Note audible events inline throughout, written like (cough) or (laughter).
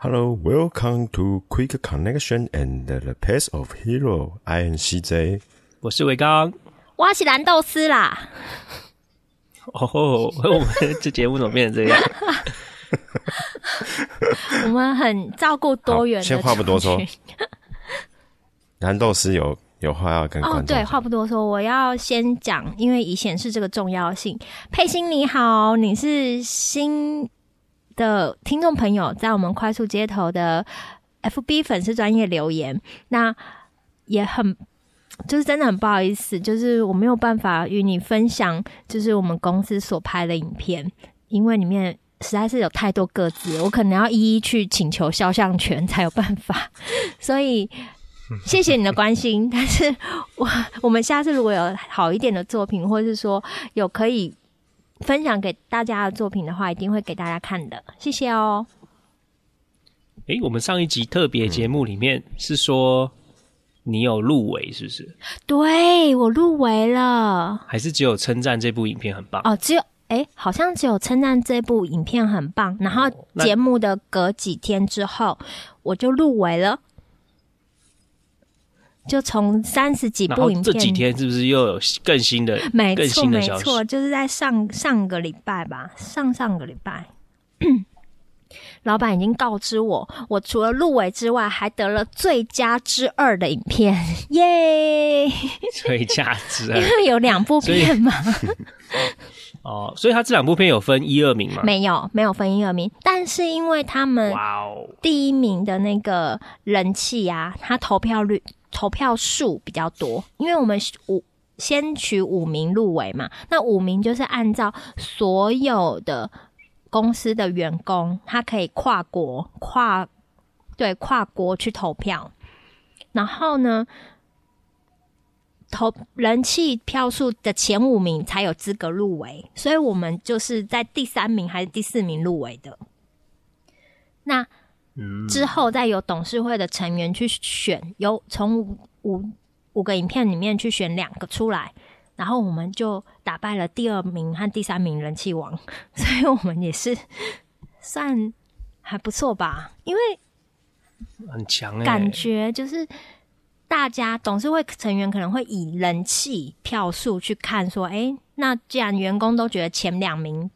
Hello, welcome to Quick Connection and the Path of Hero. I am CJ，我是伟刚，我是蓝豆丝啦。(laughs) 哦，我们这节目怎么变成这样？(laughs) 我们很照顾多元。先话不多说，蓝豆丝有有话要跟观众。哦，对，话不多说，我要先讲，因为以显示这个重要性。佩欣你好，你是新的听众朋友在我们快速街头的 FB 粉丝专业留言，那也很就是真的很不好意思，就是我没有办法与你分享，就是我们公司所拍的影片，因为里面实在是有太多个字，我可能要一一去请求肖像权才有办法，(laughs) 所以谢谢你的关心，但是我我们下次如果有好一点的作品，或是说有可以。分享给大家的作品的话，一定会给大家看的。谢谢哦。诶、欸，我们上一集特别节目里面是说你有入围，是不是？对，我入围了。还是只有称赞这部影片很棒？哦，只有诶、欸，好像只有称赞这部影片很棒。然后节目的隔几天之后，我就入围了。就从三十几部影片，这几天是不是又有更新的？没错，没错，就是在上上个礼拜吧，上上个礼拜，老板已经告知我，我除了入围之外，还得了最佳之二的影片，(laughs) 耶！最佳之二，因为有两部片嘛。(laughs) 哦，所以他这两部片有分一二名吗？没有，没有分一二名，但是因为他们第一名的那个人气啊，他投票率。投票数比较多，因为我们五先取五名入围嘛，那五名就是按照所有的公司的员工，他可以跨国跨对跨国去投票，然后呢，投人气票数的前五名才有资格入围，所以我们就是在第三名还是第四名入围的。那。之后再由董事会的成员去选，由从五五五个影片里面去选两个出来，然后我们就打败了第二名和第三名人气王，所以我们也是算还不错吧，因为很强，感觉就是大家董事会成员可能会以人气票数去看，说，哎，那既然员工都觉得前两名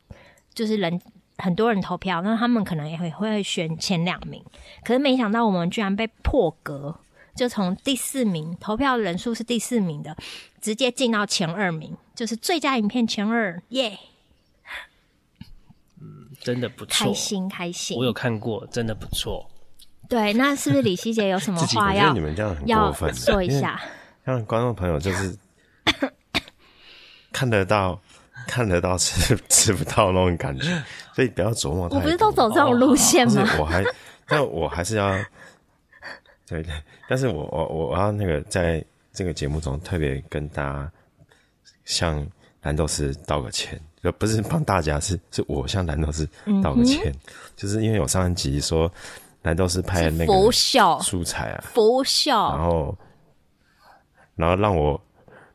就是人。很多人投票，那他们可能也会会选前两名，可是没想到我们居然被破格，就从第四名投票人数是第四名的，直接进到前二名，就是最佳影片前二，耶、yeah！嗯，真的不错，开心开心。我有看过，真的不错。对，那是不是李希杰有什么话要？你们这样很过分，要说一下，让观众朋友就是 (laughs) 看得到。看得到吃吃不到那种感觉，所以不要琢磨。我不是都走这种路线吗？哦、我还，(laughs) 但我还是要，对对。但是我我我要那个在这个节目中特别跟大家向蓝豆丝道个歉，就不是帮大家，是是我向蓝豆丝道个歉，嗯、就是因为我上一集说蓝豆丝拍的那个素材啊，佛笑，然后然后让我。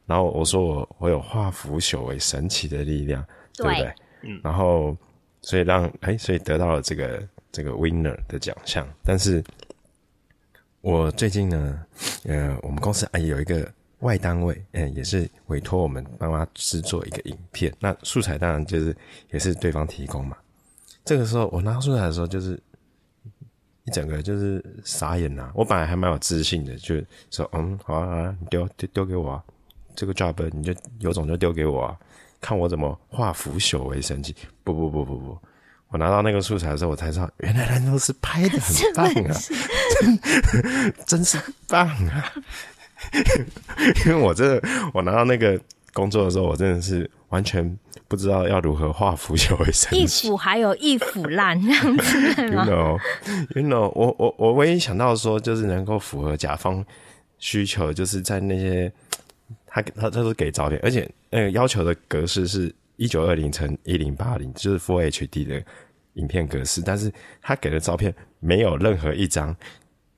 然后我说我我有化腐朽为神奇的力量，对，对不对？嗯。然后所以让哎，所以得到了这个这个 winner 的奖项。但是，我最近呢，呃，我们公司啊有一个外单位，嗯，也是委托我们帮他制作一个影片。那素材当然就是也是对方提供嘛。这个时候我拿素材的时候，就是一整个就是傻眼呐。我本来还蛮有自信的，就说嗯，好啊，好啊，你丢丢丢给我啊。这个 job 你就有种就丢给我啊，看我怎么化腐朽为神奇。不不不不不，我拿到那个素材的时候，我才知道原来兰州是拍 (laughs) 的很棒啊，是是真 (laughs) 真是棒啊！(laughs) 因为我真的我拿到那个工作的时候，我真的是完全不知道要如何化腐朽为神奇。一腐还有一腐烂这样子 you know，you know，我我我唯一想到说，就是能够符合甲方需求，就是在那些。他他他都给照片，而且那个要求的格式是一九二零乘一零八零，就是 Full HD 的影片格式。但是他给的照片没有任何一张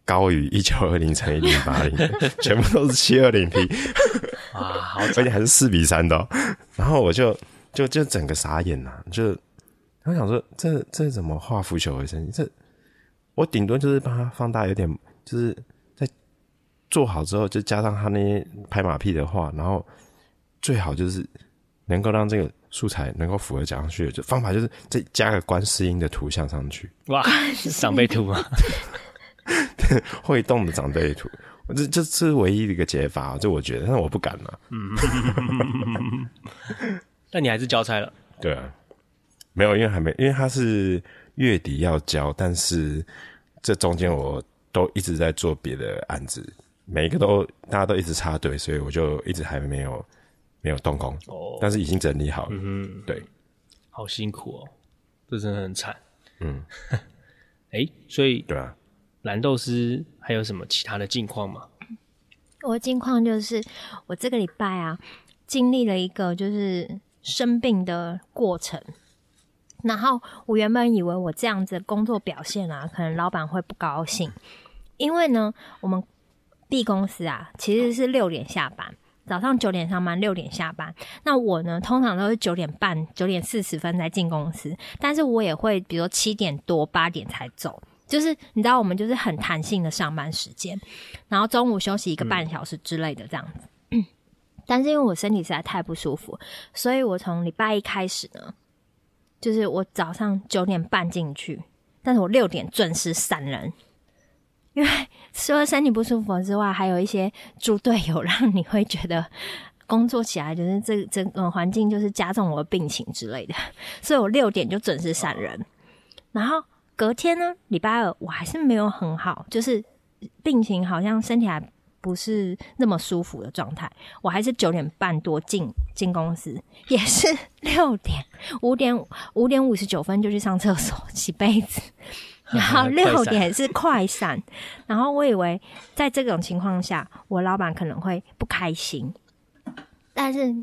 高于一九二零乘一零八零，(laughs) 全部都是七二零 P (laughs) 啊，好，(laughs) 而且还是四比三的。然后我就就就整个傻眼了，就我想说这这怎么化腐朽为神奇？这我顶多就是把它放大，有点就是在做好之后，就加上他那些拍马屁的话，然后最好就是能够让这个素材能够符合讲上去的，就方法就是再加个观世音的图像上去。哇，是长辈图吗？(laughs) 会动的长辈图，这这是唯一的一个解法，这我觉得，但是我不敢嘛。嗯，但你还是交差了。对啊。没有，因为还没，因为他是月底要交，但是这中间我都一直在做别的案子，每一个都大家都一直插队，所以我就一直还没有没有动工。哦，但是已经整理好了。嗯哼，对，好辛苦哦，这真的很惨。嗯，(laughs) 哎，所以对啊，蓝豆丝还有什么其他的近况吗？我的近况就是我这个礼拜啊，经历了一个就是生病的过程。然后我原本以为我这样子的工作表现啊，可能老板会不高兴，因为呢，我们 B 公司啊，其实是六点下班，早上九点上班，六点下班。那我呢，通常都是九点半、九点四十分才进公司，但是我也会，比如说七点多、八点才走，就是你知道，我们就是很弹性的上班时间，然后中午休息一个半小时之类的这样子。嗯。(clears throat) 但是因为我身体实在太不舒服，所以我从礼拜一开始呢。就是我早上九点半进去，但是我六点准时散人，因为除了身体不舒服之外，还有一些猪队友让你会觉得工作起来就是这整个环境就是加重我的病情之类的，(laughs) 所以我六点就准时闪人。然后隔天呢，礼拜二我还是没有很好，就是病情好像身体还。不是那么舒服的状态，我还是九点半多进进公司，(laughs) 也是六点五点五点五十九分就去上厕所洗杯子，(laughs) 然后六点是快闪，然后我以为在这种情况下，我老板可能会不开心，但是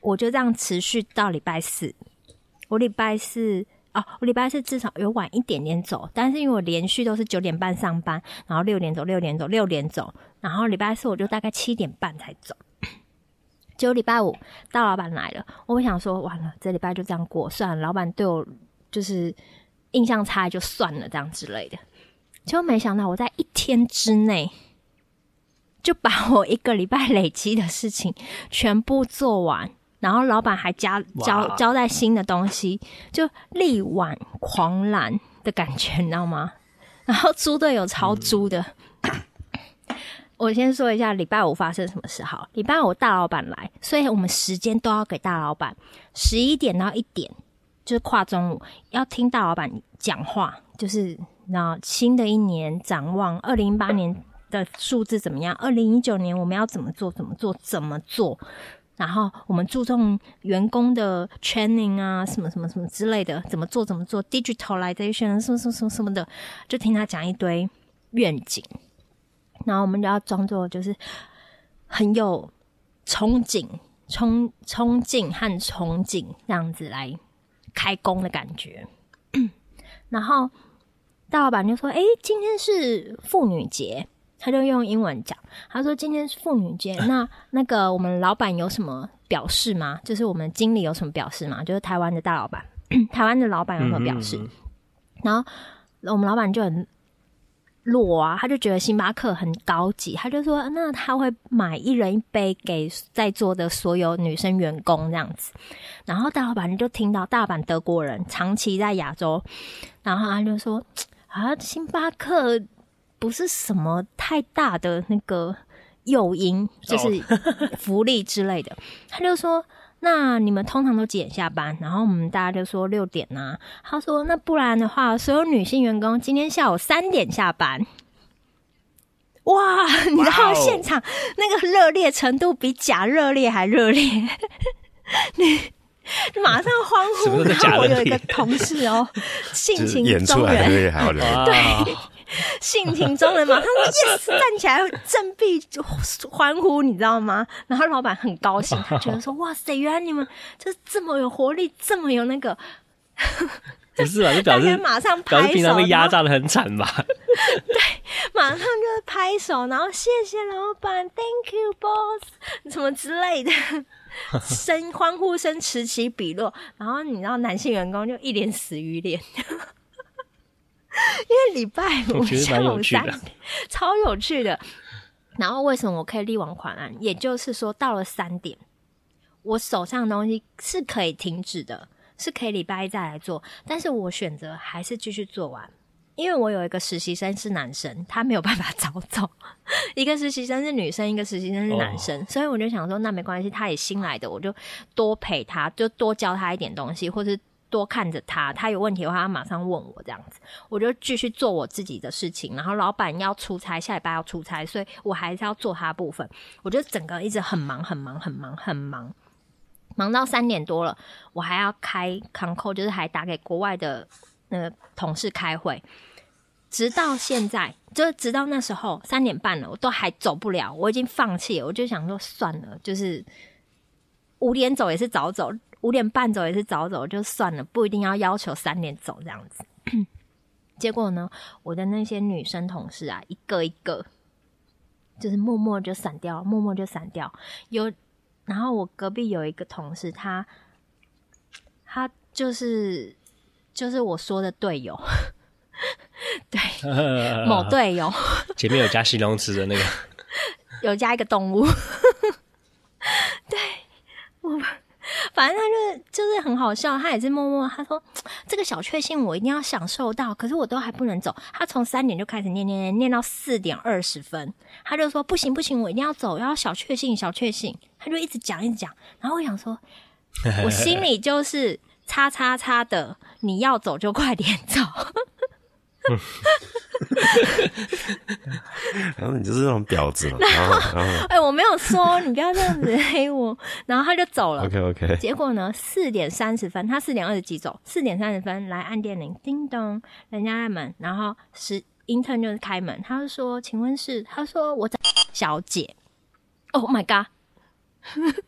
我就这样持续到礼拜四，我礼拜四。哦，我礼拜四至少有晚一点点走，但是因为我连续都是九点半上班，然后六点走，六点走，六点走，然后礼拜四我就大概七点半才走。(laughs) 结果礼拜五大老板来了，我想说完了，这礼拜就这样过算了，老板对我就是印象差就算了，这样之类的。结果没想到我在一天之内就把我一个礼拜累积的事情全部做完。然后老板还加交交代新的东西，就力挽狂澜的感觉，你知道吗？然后猪队友超猪的。嗯、我先说一下礼拜五发生什么事好。礼拜五大老板来，所以我们时间都要给大老板。十一点到一点就是跨中午，要听大老板讲话，就是那新的一年展望，二零一八年的数字怎么样？二零一九年我们要怎么做？怎么做？怎么做？然后我们注重员工的 training 啊，什么什么什么之类的，怎么做怎么做，digitalization 什么什么什么什么的，就听他讲一堆愿景，然后我们就要装作就是很有憧憬、憧憧憬和憧憬这样子来开工的感觉。(clears throat) 然后大老板就说：“诶，今天是妇女节。”他就用英文讲，他说：“今天是妇女节，(laughs) 那那个我们老板有什么表示吗？就是我们经理有什么表示吗？就是台湾的大老板，(clears throat) 台湾的老板有什么表示？嗯嗯嗯，然后我们老板就很弱啊，他就觉得星巴克很高级，他就说：那他会买一人一杯给在座的所有女生员工这样子。然后大老板就听到，大阪德国人，长期在亚洲，然后他就说：啊，星巴克。”不是什么太大的那个诱因，就是福利之类的。Oh. 他就说：“那你们通常都几点下班？”然后我们大家就说六点啊。他说：“那不然的话，所有女性员工今天下午三点下班。”哇！你知道现场那个热烈程度比假热烈还热烈，(laughs) 你马上欢呼。然后我有一个同事哦，(laughs) 性情中人，(laughs) 对。性情中人嘛，他说 (laughs) yes，站起来振臂欢呼，你知道吗？然后老板很高兴，他觉得说 (laughs) 哇塞，原来你们就这么有活力，这么有那个，(laughs) 不是吧？就表示马上拍手，平常被压榨的很惨吧？对，马上就拍手，然后谢谢老板，Thank you boss，什么之类的，声欢呼声此起彼落，然后你知道男性员工就一脸死鱼脸。(laughs) 因为礼拜五下午三点，(laughs) 超有趣的。然后为什么我可以力挽狂澜？也就是说，到了三点，我手上的东西是可以停止的，是可以礼拜一再来做。但是我选择还是继续做完，因为我有一个实习生是男生，他没有办法早走；(laughs) 一个实习生是女生，一个实习生是男生，oh. 所以我就想说，那没关系，他也新来的，我就多陪他，就多教他一点东西，或是。多看着他，他有问题的话，他马上问我这样子，我就继续做我自己的事情。然后老板要出差，下礼拜要出差，所以我还是要做他部分。我就整个一直很忙，很忙，很忙，很忙，忙到三点多了，我还要开 call，就是还打给国外的那个同事开会。直到现在，就直到那时候三点半了，我都还走不了，我已经放弃了。我就想说算了，就是五点走也是早走。五点半走也是早走，就算了，不一定要要求三点走这样子。(clears throat) 结果呢，我的那些女生同事啊，一个一个就是默默就散掉，默默就散掉。有，然后我隔壁有一个同事，他他就是就是我说的队友，(laughs) 对，(laughs) 某队友前面有加形容词的那个，(laughs) 有加一个动物，对，我。反正他就是就是很好笑，他也是默默他说这个小确幸我一定要享受到，可是我都还不能走。他从三点就开始念念念念到四点二十分，他就说不行不行，我一定要走，要小确幸小确幸。他就一直讲一直讲，然后我想说，我心里就是 (laughs) 叉叉叉的，你要走就快点走。(laughs) 然后你就是那种婊子嘛，然后然后 (laughs) 哎、欸，我没有说你不要这样子黑我，然后他就走了。OK OK。结果呢，四点三十分，他四点二十几走，四点三十分来按电铃，叮咚，人家在门，然后是 intern 就是开门，他就说，请问是？他说我找小姐。Oh my god！(laughs)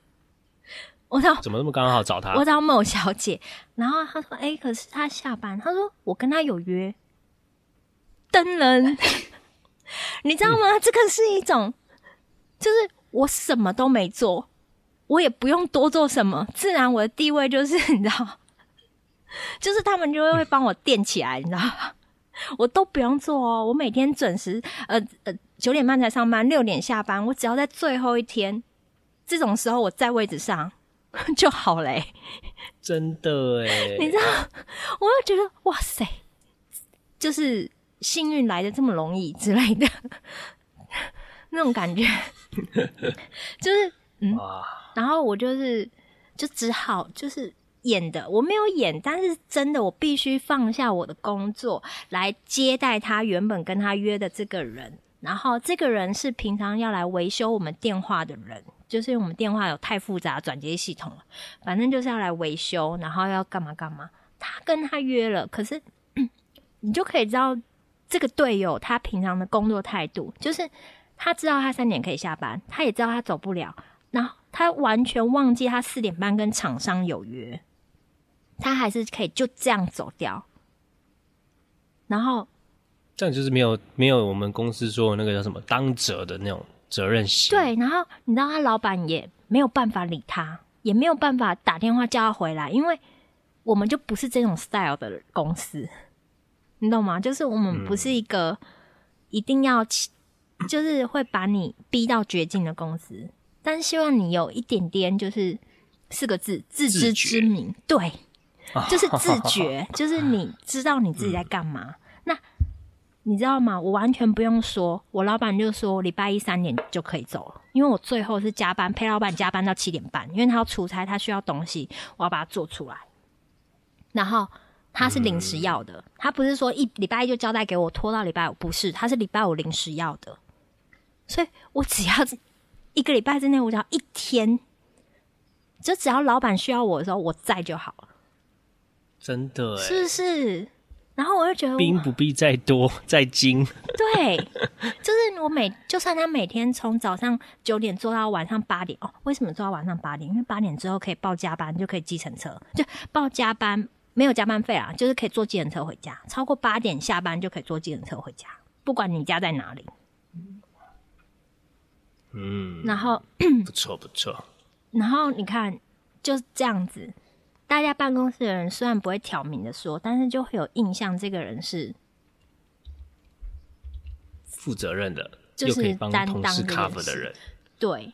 我找怎么那么刚好找他？我找某小姐，然后他说，哎、欸，可是他下班，他说我跟他有约。登人，(laughs) 你知道吗？这个是一种，就是我什么都没做，我也不用多做什么，自然我的地位就是你知道，(laughs) 就是他们就会会帮我垫起来，你知道吗？(laughs) 我都不用做哦，我每天准时，呃呃九点半才上班，六点下班，我只要在最后一天这种时候我在位置上就好嘞。真的哎，你知道，我就觉得哇塞，就是。幸运来的这么容易之类的。(laughs) 那种感觉，(laughs) 就是嗯，然后我就是就只好就是演的，我没有演，但是真的我必须放下我的工作来接待他原本跟他约的这个人，然后这个人是平常要来维修我们电话的人，就是因为我们电话有太复杂转接系统了，反正就是要来维修，然后要干嘛干嘛，他跟他约了，可是 (clears throat) 你就可以知道。这个队友他平常的工作态度，就是他知道他三点可以下班，他也知道他走不了，然后他完全忘记他四点半跟厂商有约，他还是可以就这样走掉。然后这样就是没有没有我们公司说的那个叫什么当责的那种责任心。对，然后你知道他老板也没有办法理他，也没有办法打电话叫他回来，因为我们就不是这种 style 的公司。你懂吗？就是我们不是一个一定要，就是会把你逼到绝境的公司，但希望你有一点点，就是四个字：自知之明。对，就是自觉，(laughs) 就是你知道你自己在干嘛。那你知道吗？我完全不用说，我老板就说礼拜一三点就可以走了，因为我最后是加班，陪老板加班到七点半，因为他要出差，他需要东西，我要把它做出来，然后。他是临时要的，他不是说一礼拜一就交代给我，拖到礼拜五，不是，他是礼拜五临时要的，所以我只要一个礼拜之内，我只要一天，就只要老板需要我的时候，我在就好了。真的，是不是？然后我就觉得兵不必再多再精，对，就是我每就算他每天从早上九点做到晚上八点哦，为什么做到晚上八点？因为八点之后可以报加班，就可以计程车，就报加班。没有加班费啊，就是可以坐计程车回家。超过八点下班就可以坐计程车回家，不管你家在哪里。嗯，然后不错不错。(coughs) 然后你看，就是这样子，大家办公室的人虽然不会挑明的说，但是就会有印象，这个人是负责任的，就是又可以帮同事 cover 的人。对，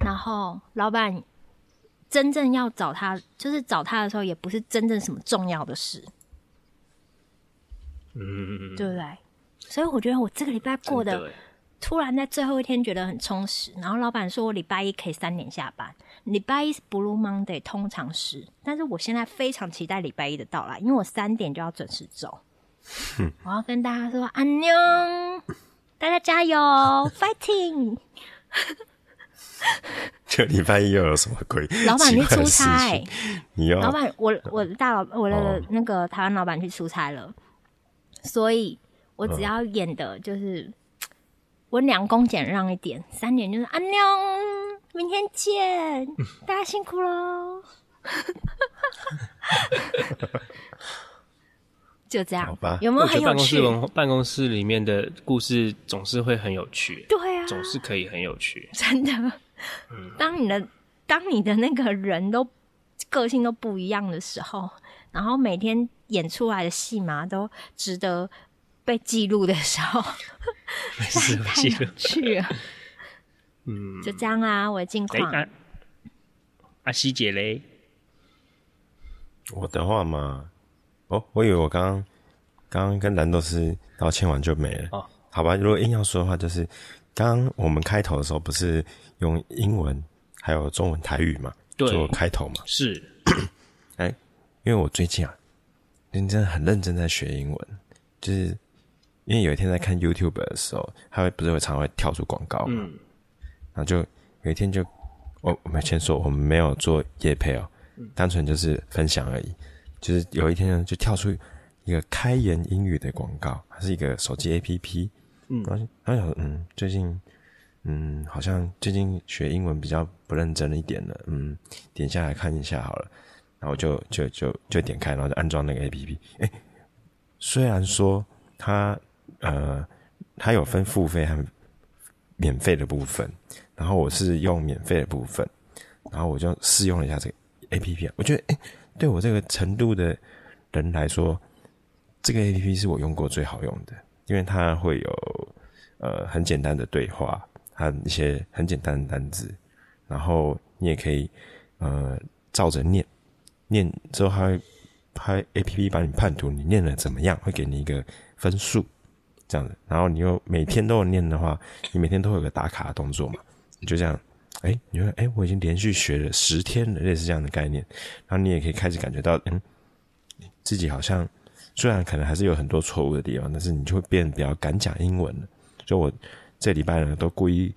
然后老板真正要找他，就是找他的时候，也不是真正什么重要的事。嗯，对不对？所以我觉得我这个礼拜过得突然在最后一天觉得很充实。然后老板说我礼拜一可以三点下班，礼拜一是 Blue Monday，通常是，但是我现在非常期待礼拜一的到来，因为我三点就要准时走。(laughs) 我要跟大家说安妞，大家加油，fighting！(laughs) 这礼拜一又有什么鬼？老板去出差，你要老板，我我的大老我的那个台湾老板去出差了。哦所以我只要演的就是温良恭俭让一点，三点就是安妞，明天见，大家辛苦喽。(laughs) 就这样，好吧？有没有很有趣？办公室办公室里面的故事总是会很有趣，对啊，总是可以很有趣，真的。当你的当你的那个人都个性都不一样的时候，然后每天。演出来的戏码都值得被记录的时候，(laughs) 实在 (laughs) 太有趣了。嗯，就这样啊，我的近况。阿阿西姐嘞，我的话嘛，哦，我以为我刚刚刚刚跟蓝豆师道歉完就没了。哦，好吧，如果硬要说的话，就是刚刚我们开头的时候不是用英文还有中文台语嘛，做开头嘛？是。(coughs) 哎，因为我最近啊。认真的很认真在学英文，就是因为有一天在看 YouTube 的时候，它会不是会常会跳出广告嘛，嗯，然后就有一天就我我们先说我们没有做业配哦，单纯就是分享而已。就是有一天呢，就跳出一个开言英语的广告，它是一个手机 APP，嗯，然后然后嗯，最近嗯好像最近学英文比较不认真一点了，嗯，点下来看一下好了。然后就就就就点开，然后就安装那个 APP。哎，虽然说它呃它有分付费和免费的部分，然后我是用免费的部分，然后我就试用了一下这个 APP。我觉得哎，对我这个程度的人来说，这个 APP 是我用过最好用的，因为它会有呃很简单的对话和一些很简单的单字，然后你也可以呃照着念。念之后，他会拍 A P P 把你判读，你念的怎么样，会给你一个分数，这样子。然后你又每天都有念的话，你每天都会有个打卡的动作嘛，你就这样，哎，你说，哎，我已经连续学了十天了，类似这样的概念。然后你也可以开始感觉到，嗯，自己好像虽然可能还是有很多错误的地方，但是你就会变得比较敢讲英文了。就我这礼拜呢，都故意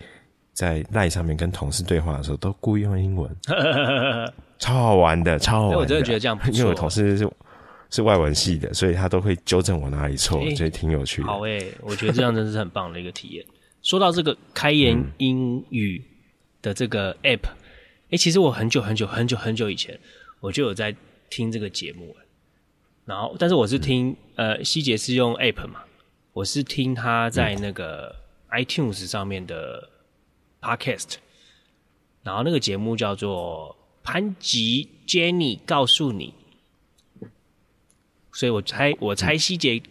在赖上面跟同事对话的时候，都故意用英文。(laughs) 超好玩的，超好玩的。我真的觉得这样不错，因为我同事是是外文系的，所以他都会纠正我哪里错，欸、所以挺有趣的。好诶、欸，我觉得这样真的是很棒的一个体验。(laughs) 说到这个开言英语的这个 app，诶、欸，其实我很久很久很久很久以前我就有在听这个节目，然后但是我是听、嗯、呃，希杰是用 app 嘛，我是听他在那个 iTunes 上面的 podcast，然后那个节目叫做。潘吉 Jenny 告诉你，所以我猜我猜希杰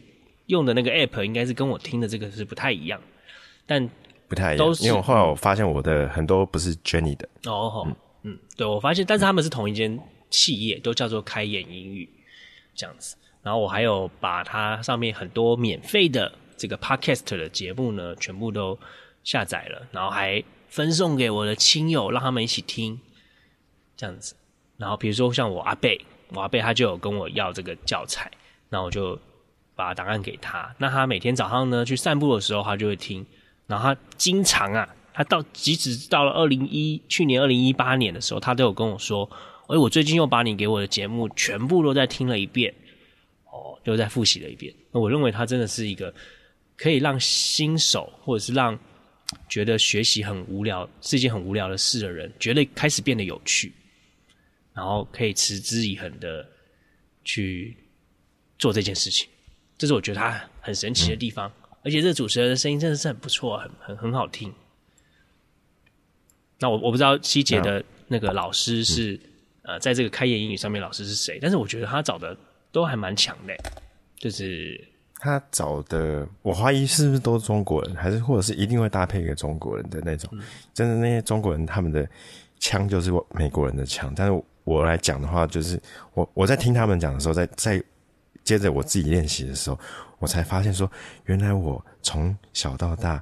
用的那个 app 应该是跟我听的这个是不太一样，但不太一样，因为我后来我发现我的很多不是 Jenny 的哦，嗯，嗯，对，我发现，但是他们是同一间企业，都叫做开眼英语这样子。然后我还有把它上面很多免费的这个 podcast 的节目呢，全部都下载了，然后还分送给我的亲友，让他们一起听。这样子，然后比如说像我阿贝，我阿贝他就有跟我要这个教材，那我就把档案给他。那他每天早上呢去散步的时候，他就会听。然后他经常啊，他到即使到了二零一去年二零一八年的时候，他都有跟我说：“哎，我最近又把你给我的节目全部都在听了一遍，哦，又再复习了一遍。”那我认为他真的是一个可以让新手或者是让觉得学习很无聊是一件很无聊的事的人，觉得开始变得有趣。然后可以持之以恒的去做这件事情，这是我觉得他很神奇的地方。嗯、而且这个主持人的声音真的是很不错，很很很好听。那我我不知道希姐的那个老师是、嗯、呃，在这个开言英语上面老师是谁，但是我觉得他找的都还蛮强的，就是他找的，我怀疑是不是都是中国人，还是或者是一定会搭配一个中国人的那种？嗯、真的那些中国人，他们的枪就是美国人的枪。但是我来讲的话，就是我我在听他们讲的时候，在在接着我自己练习的时候，我才发现说，原来我从小到大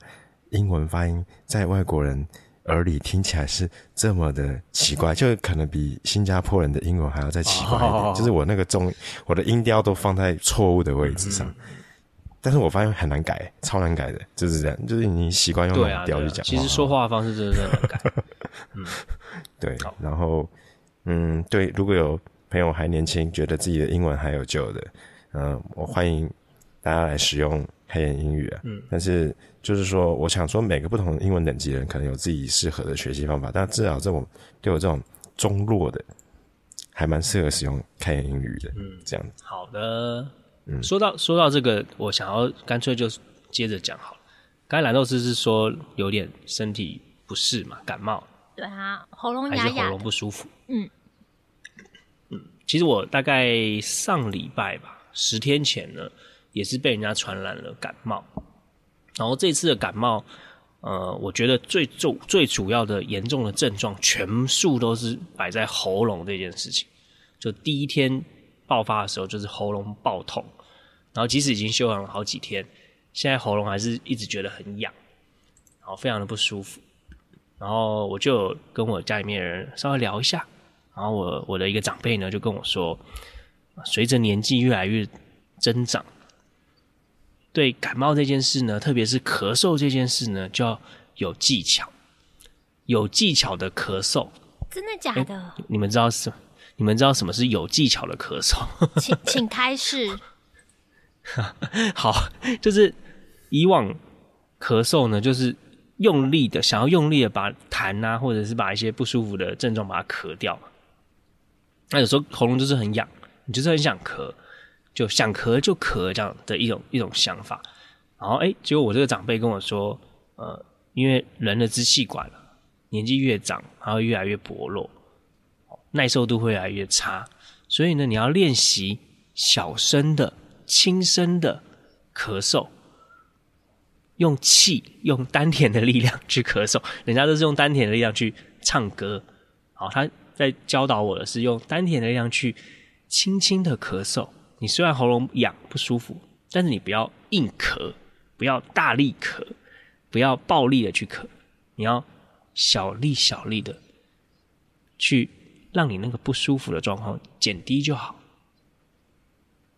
英文发音在外国人耳里听起来是这么的奇怪，就可能比新加坡人的英文还要再奇怪一点。Oh. 就是我那个中，我的音调都放在错误的位置上。但是我发现很难改，超难改的，就是这样。就是你习惯用那种调去讲，其实说话的方式真的是很难改。(laughs) 嗯，对。然后，嗯，对，如果有朋友还年轻，觉得自己的英文还有救的，嗯、呃，我欢迎大家来使用开言英语啊。嗯。但是。就是说，我想说，每个不同的英文等级的人可能有自己适合的学习方法，但至少这种对我这种中弱的，还蛮适合使用开言英语的。嗯，这样子。好的。嗯，说到说到这个，我想要干脆就接着讲好了。刚才蓝豆丝是说有点身体不适嘛，感冒。对啊，喉咙哑哑，还是喉咙不舒服。嗯嗯，其实我大概上礼拜吧，十天前呢，也是被人家传染了感冒。然后这次的感冒，呃，我觉得最重、最主要的严重的症状，全数都是摆在喉咙这件事情。就第一天爆发的时候，就是喉咙爆痛，然后即使已经休养了好几天，现在喉咙还是一直觉得很痒，然后非常的不舒服。然后我就跟我家里面的人稍微聊一下，然后我我的一个长辈呢就跟我说，随着年纪越来越增长。对感冒这件事呢，特别是咳嗽这件事呢，就要有技巧，有技巧的咳嗽。真的假的？你们知道什？你们知道什么是有技巧的咳嗽？请请开始。(laughs) 好，就是以往咳嗽呢，就是用力的，想要用力的把痰啊，或者是把一些不舒服的症状把它咳掉。那有时候喉咙就是很痒，你就是很想咳。就想咳就咳这样的一种一种想法，然后哎，结果我这个长辈跟我说，呃，因为人的支气管年纪越长，它会越来越薄弱，耐受度会越来越差，所以呢，你要练习小声的、轻声的咳嗽，用气、用丹田的力量去咳嗽。人家都是用丹田的力量去唱歌，好，他在教导我的是用丹田的力量去轻轻的咳嗽。你虽然喉咙痒不舒服，但是你不要硬咳，不要大力咳，不要暴力的去咳，你要小力小力的去让你那个不舒服的状况减低就好。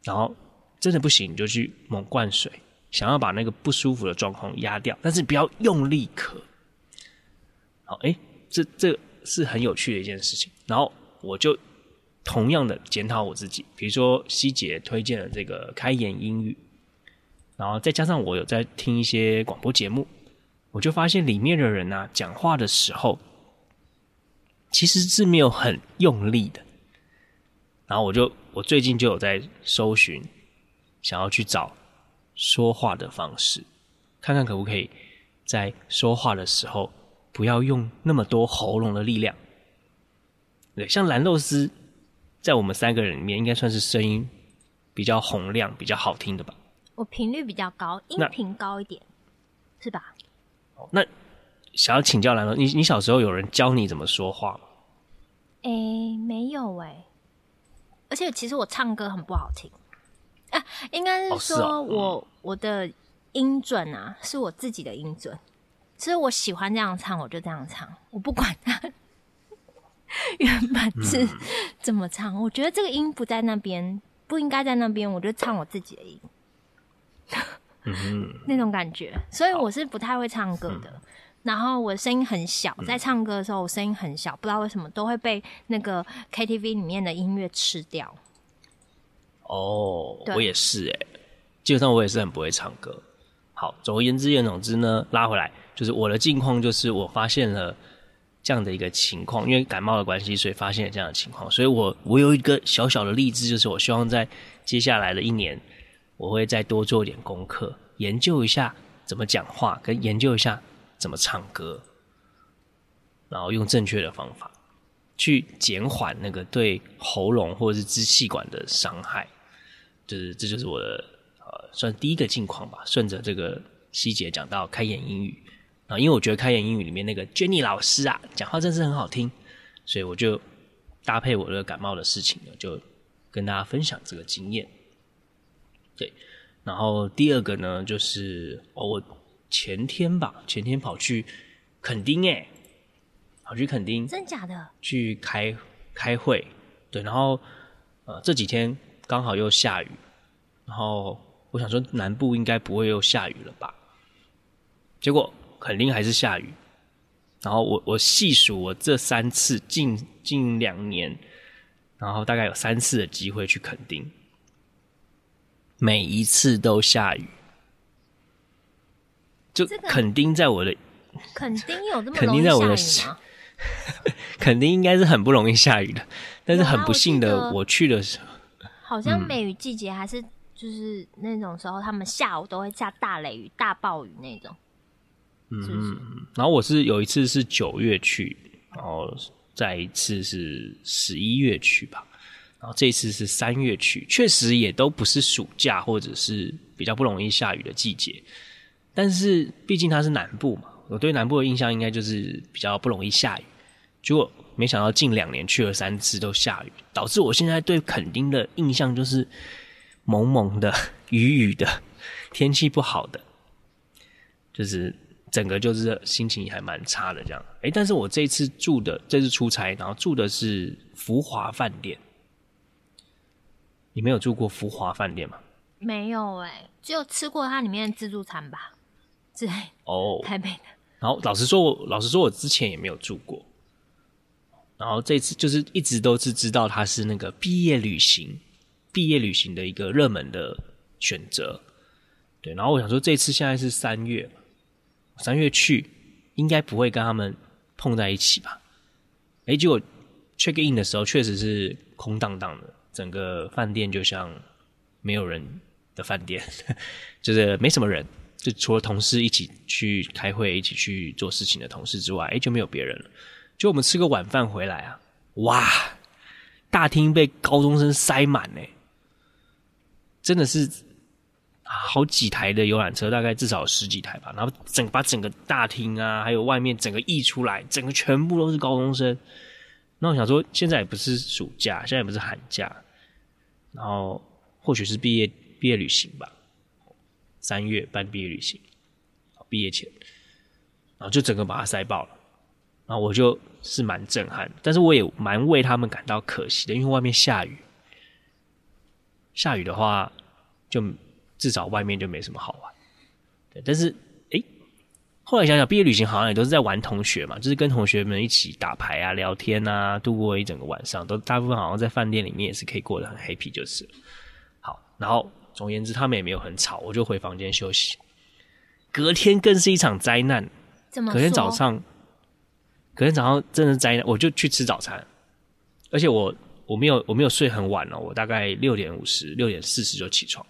然后真的不行，你就去猛灌水，想要把那个不舒服的状况压掉，但是不要用力咳。好，哎，这这是很有趣的一件事情。然后我就。同样的检讨我自己，比如说希姐推荐了这个开言英语，然后再加上我有在听一些广播节目，我就发现里面的人啊，讲话的时候其实是没有很用力的。然后我就我最近就有在搜寻，想要去找说话的方式，看看可不可以在说话的时候不要用那么多喉咙的力量。对，像蓝豆丝。在我们三个人里面，应该算是声音比较洪亮、比较好听的吧？我频率比较高，音频高一点，是吧？那想要请教蓝豆，你你小时候有人教你怎么说话吗？诶、欸，没有诶、欸。而且其实我唱歌很不好听啊，应该是说我、哦嗯、我的音准啊，是我自己的音准，所以我喜欢这样唱，我就这样唱，我不管它。(laughs) 原本是怎么唱？嗯、我觉得这个音不在那边，不应该在那边，我就唱我自己的音。嗯，(laughs) 那种感觉，所以我是不太会唱歌的。嗯、然后我声音很小，在唱歌的时候我声音很小，不知道为什么都会被那个 KTV 里面的音乐吃掉。哦，我也是哎，基本上我也是很不会唱歌。好，总而言之，言总之呢，拉回来就是我的近况，就是我发现了。这样的一个情况，因为感冒的关系，所以发现了这样的情况。所以我我有一个小小的励志，就是我希望在接下来的一年，我会再多做一点功课，研究一下怎么讲话，跟研究一下怎么唱歌，然后用正确的方法去减缓那个对喉咙或者是支气管的伤害。就是这就是我的呃，算第一个近况吧。顺着这个细节讲到开言英语啊，因为我觉得开言英语里面那个 Jenny 老师啊，讲话真是很好听，所以我就搭配我的感冒的事情呢，就跟大家分享这个经验。对，然后第二个呢，就是哦，我前天吧，前天跑去垦丁诶，跑去垦丁，真假的？去开开会，对，然后呃这几天刚好又下雨。然后我想说，南部应该不会又下雨了吧？结果肯定还是下雨。然后我我细数我这三次近近两年，然后大概有三次的机会去垦丁，每一次都下雨。就肯定在我的肯定有这么肯定在我的，(laughs) 肯定应该是很不容易下雨的，但是很不幸的，我去的时候好像梅雨季节还是。就是那种时候，他们下午都会下大雷雨、大暴雨那种。嗯，然后我是有一次是九月去，然后再一次是十一月去吧，然后这次是三月去，确实也都不是暑假或者是比较不容易下雨的季节。但是毕竟它是南部嘛，我对南部的印象应该就是比较不容易下雨。结果没想到近两年去了三次都下雨，导致我现在对垦丁的印象就是。蒙蒙的雨雨的天气不好的，就是整个就是心情还蛮差的这样。哎，但是我这次住的这次出差，然后住的是福华饭店。你没有住过福华饭店吗？没有哎、只有吃过它里面的自助餐吧。对哦，台北的。然后老实说，我老实说，我之前也没有住过。然后这次就是一直都是知道它是那个毕业旅行。毕业旅行的一个热门的选择，对。然后我想说，这次现在是三月，三月去应该不会跟他们碰在一起吧？哎，结果 check in 的时候确实是空荡荡的，整个饭店就像没有人的饭店，(laughs) 就是没什么人，就除了同事一起去开会、一起去做事情的同事之外，哎，就没有别人了。就我们吃个晚饭回来啊，哇，大厅被高中生塞满呢。真的是好几台的游览车，大概至少十几台吧。然后整把整个大厅啊，还有外面整个溢出来，整个全部都是高中生。那我想说，现在也不是暑假，现在也不是寒假，然后或许是毕业毕业旅行吧。三月办毕业旅行，毕业前，然后就整个把它塞爆了。然后我就是蛮震撼，但是我也蛮为他们感到可惜的，因为外面下雨。下雨的话，就至少外面就没什么好玩。对，但是诶，后来想想，毕业旅行好像也都是在玩同学嘛，就是跟同学们一起打牌啊、聊天啊，度过一整个晚上，都大部分好像在饭店里面也是可以过得很 happy，就是。好，然后总而言之，他们也没有很吵，我就回房间休息。隔天更是一场灾难。怎？隔天早上，隔天早上真的是灾难，我就去吃早餐，而且我。我没有我没有睡很晚哦，我大概六点五十六点四十就起床，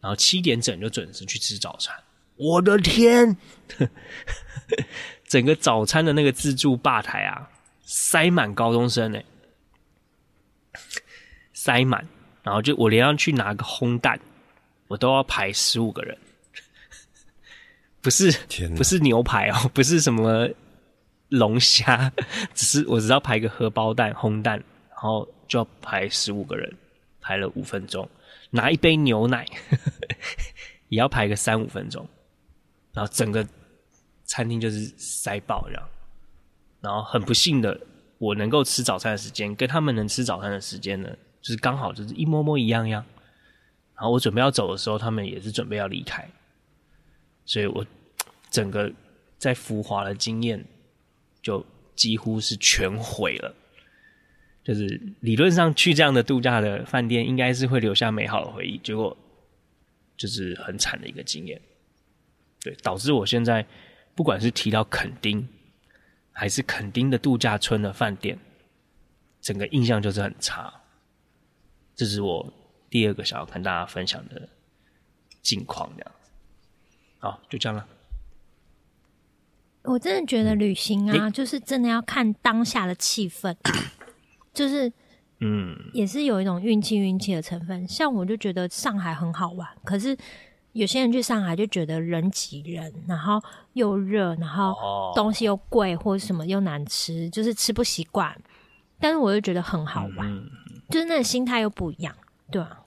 然后七点整就准时去吃早餐。我的天，(laughs) 整个早餐的那个自助吧台啊，塞满高中生哎，塞满，然后就我连要去拿个烘蛋，我都要排十五个人，不是不是牛排哦，不是什么龙虾，只是我只要排个荷包蛋烘蛋。然后就要排十五个人，排了五分钟，拿一杯牛奶也要排个三五分钟，然后整个餐厅就是塞爆这样。然后很不幸的，我能够吃早餐的时间跟他们能吃早餐的时间呢，就是刚好就是一模模一样样。然后我准备要走的时候，他们也是准备要离开，所以我整个在浮华的经验就几乎是全毁了。就是理论上去这样的度假的饭店，应该是会留下美好的回忆，结果就是很惨的一个经验。对，导致我现在不管是提到垦丁，还是垦丁的度假村的饭店，整个印象就是很差。这是我第二个想要跟大家分享的近况，这样。好，就这样了。我真的觉得旅行啊，就是真的要看当下的气氛。就是嗯，也是有一种运气运气的成分。像我就觉得上海很好玩，可是有些人去上海就觉得人挤人，然后又热，然后东西又贵，或者什么又难吃，就是吃不习惯。但是我又觉得很好玩，嗯、就是那个心态又不一样，对啊，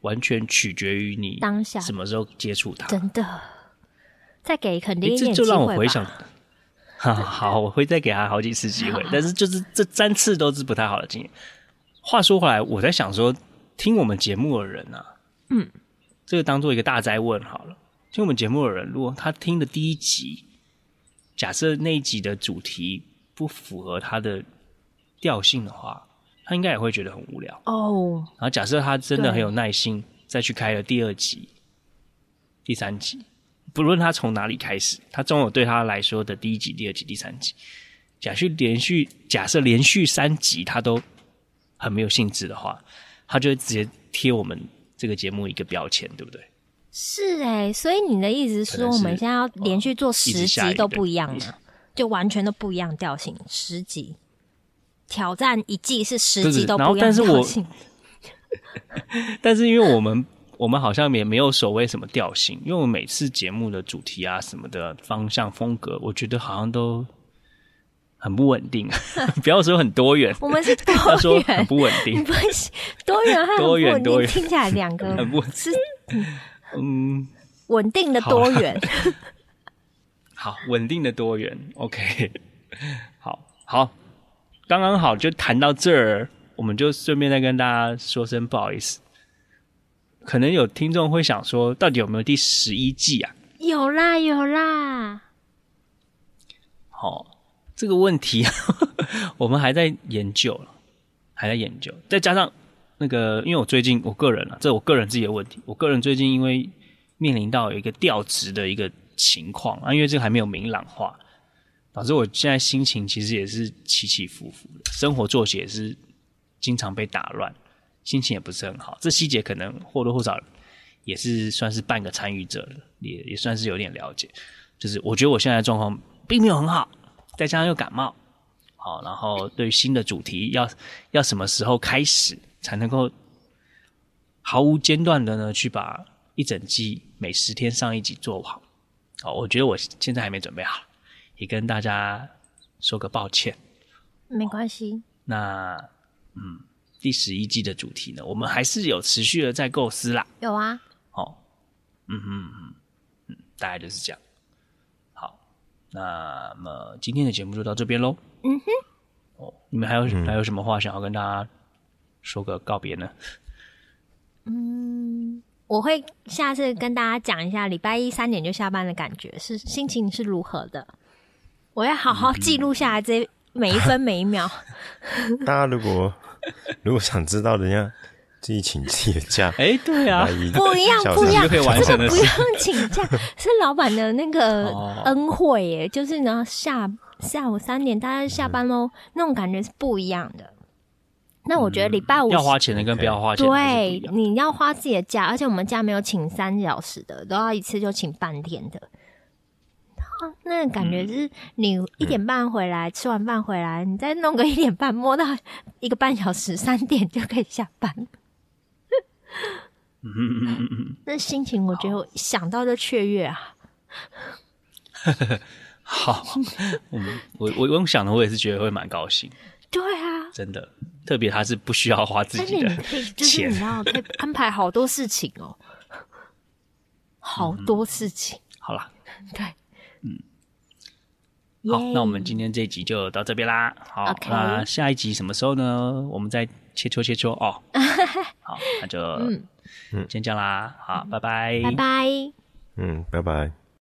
完全取决于你当下什么时候接触他。真的，再给肯定一点机会吧。这就让我回想。(laughs) 好好，我会再给他好几次机会，(laughs) 但是就是这三次都是不太好的经验。话说回来，我在想说，听我们节目的人啊，嗯，这个当做一个大灾问好了。听我们节目的人，如果他听的第一集，假设那一集的主题不符合他的调性的话，他应该也会觉得很无聊哦。然后假设他真的很有耐心，再去开了第二集、第三集。不论他从哪里开始，他总有对他来说的第一集、第二集、第三集。假设连续假设连续三集他都很没有兴致的话，他就会直接贴我们这个节目一个标签，对不对？是哎、欸，所以你的意思是说，我们现在要连续做十集都不一样吗？就完全都不一样调性，十集挑战一季是十集都不一样调性。(laughs) 但是因为我们。我们好像也没有所谓什么调性，因为我们每次节目的主题啊什么的方向风格，我觉得好像都很不稳定。(laughs) 不要说很多元，我们是 (laughs) 多元，说很不稳定。不是多元和多元多元听起来两个很不是嗯稳定的多元。好，稳定的多元。OK，好好，刚刚好就谈到这儿，我们就顺便再跟大家说声不好意思。可能有听众会想说，到底有没有第十一季啊？有啦，有啦。好、哦，这个问题 (laughs) 我们还在研究了，还在研究。再加上那个，因为我最近我个人啊，这我个人自己的问题。我个人最近因为面临到有一个调职的一个情况啊，因为这个还没有明朗化，导致我现在心情其实也是起起伏伏的，生活作息也是经常被打乱。心情也不是很好，这细节可能或多或少也是算是半个参与者了，也也算是有点了解。就是我觉得我现在状况并没有很好，再加上又感冒，好，然后对于新的主题要要什么时候开始才能够毫无间断的呢去把一整季每十天上一集做好？好，我觉得我现在还没准备好，也跟大家说个抱歉。没关系。那嗯。第十一季的主题呢，我们还是有持续的在构思啦。有啊，哦，嗯哼嗯嗯，大概就是这样。好，那么今天的节目就到这边喽。嗯哼，哦，你们还有、嗯、还有什么话想要跟大家说个告别呢？嗯，我会下次跟大家讲一下礼拜一三点就下班的感觉是心情是如何的。我要好好记录下来这每一分每一秒。(laughs) 大家如果。如果想知道人家自己请自己的假，(laughs) 哎，对啊，不一样，不一样，这个不用请假，(laughs) 是老板的那个恩惠耶，就是然后下下午三点大家下班喽，那种感觉是不一样的。那我觉得礼拜五要花钱的跟不要花钱的，对，你要花自己的假，而且我们假没有请三小时的，都要一次就请半天的。那个感觉是你一点半回来，嗯、吃完饭回来，你再弄个一点半，摸到一个半小时，三点就可以下班。嗯嗯嗯嗯，那心情我觉得想到就雀跃啊。(laughs) 好，我我我用想的，我也是觉得会蛮高兴。对啊，真的，特别他是不需要花自己的钱，就是你知道，可以 (laughs) 安排好多事情哦，好多事情。嗯、好了，对。嗯，好那我们今天这一集就到这边啦。好.那下一集什么时候呢？我们再切磋切磋哦。(laughs) 好，那就嗯，先这样啦。好，拜拜，拜拜，嗯，拜拜。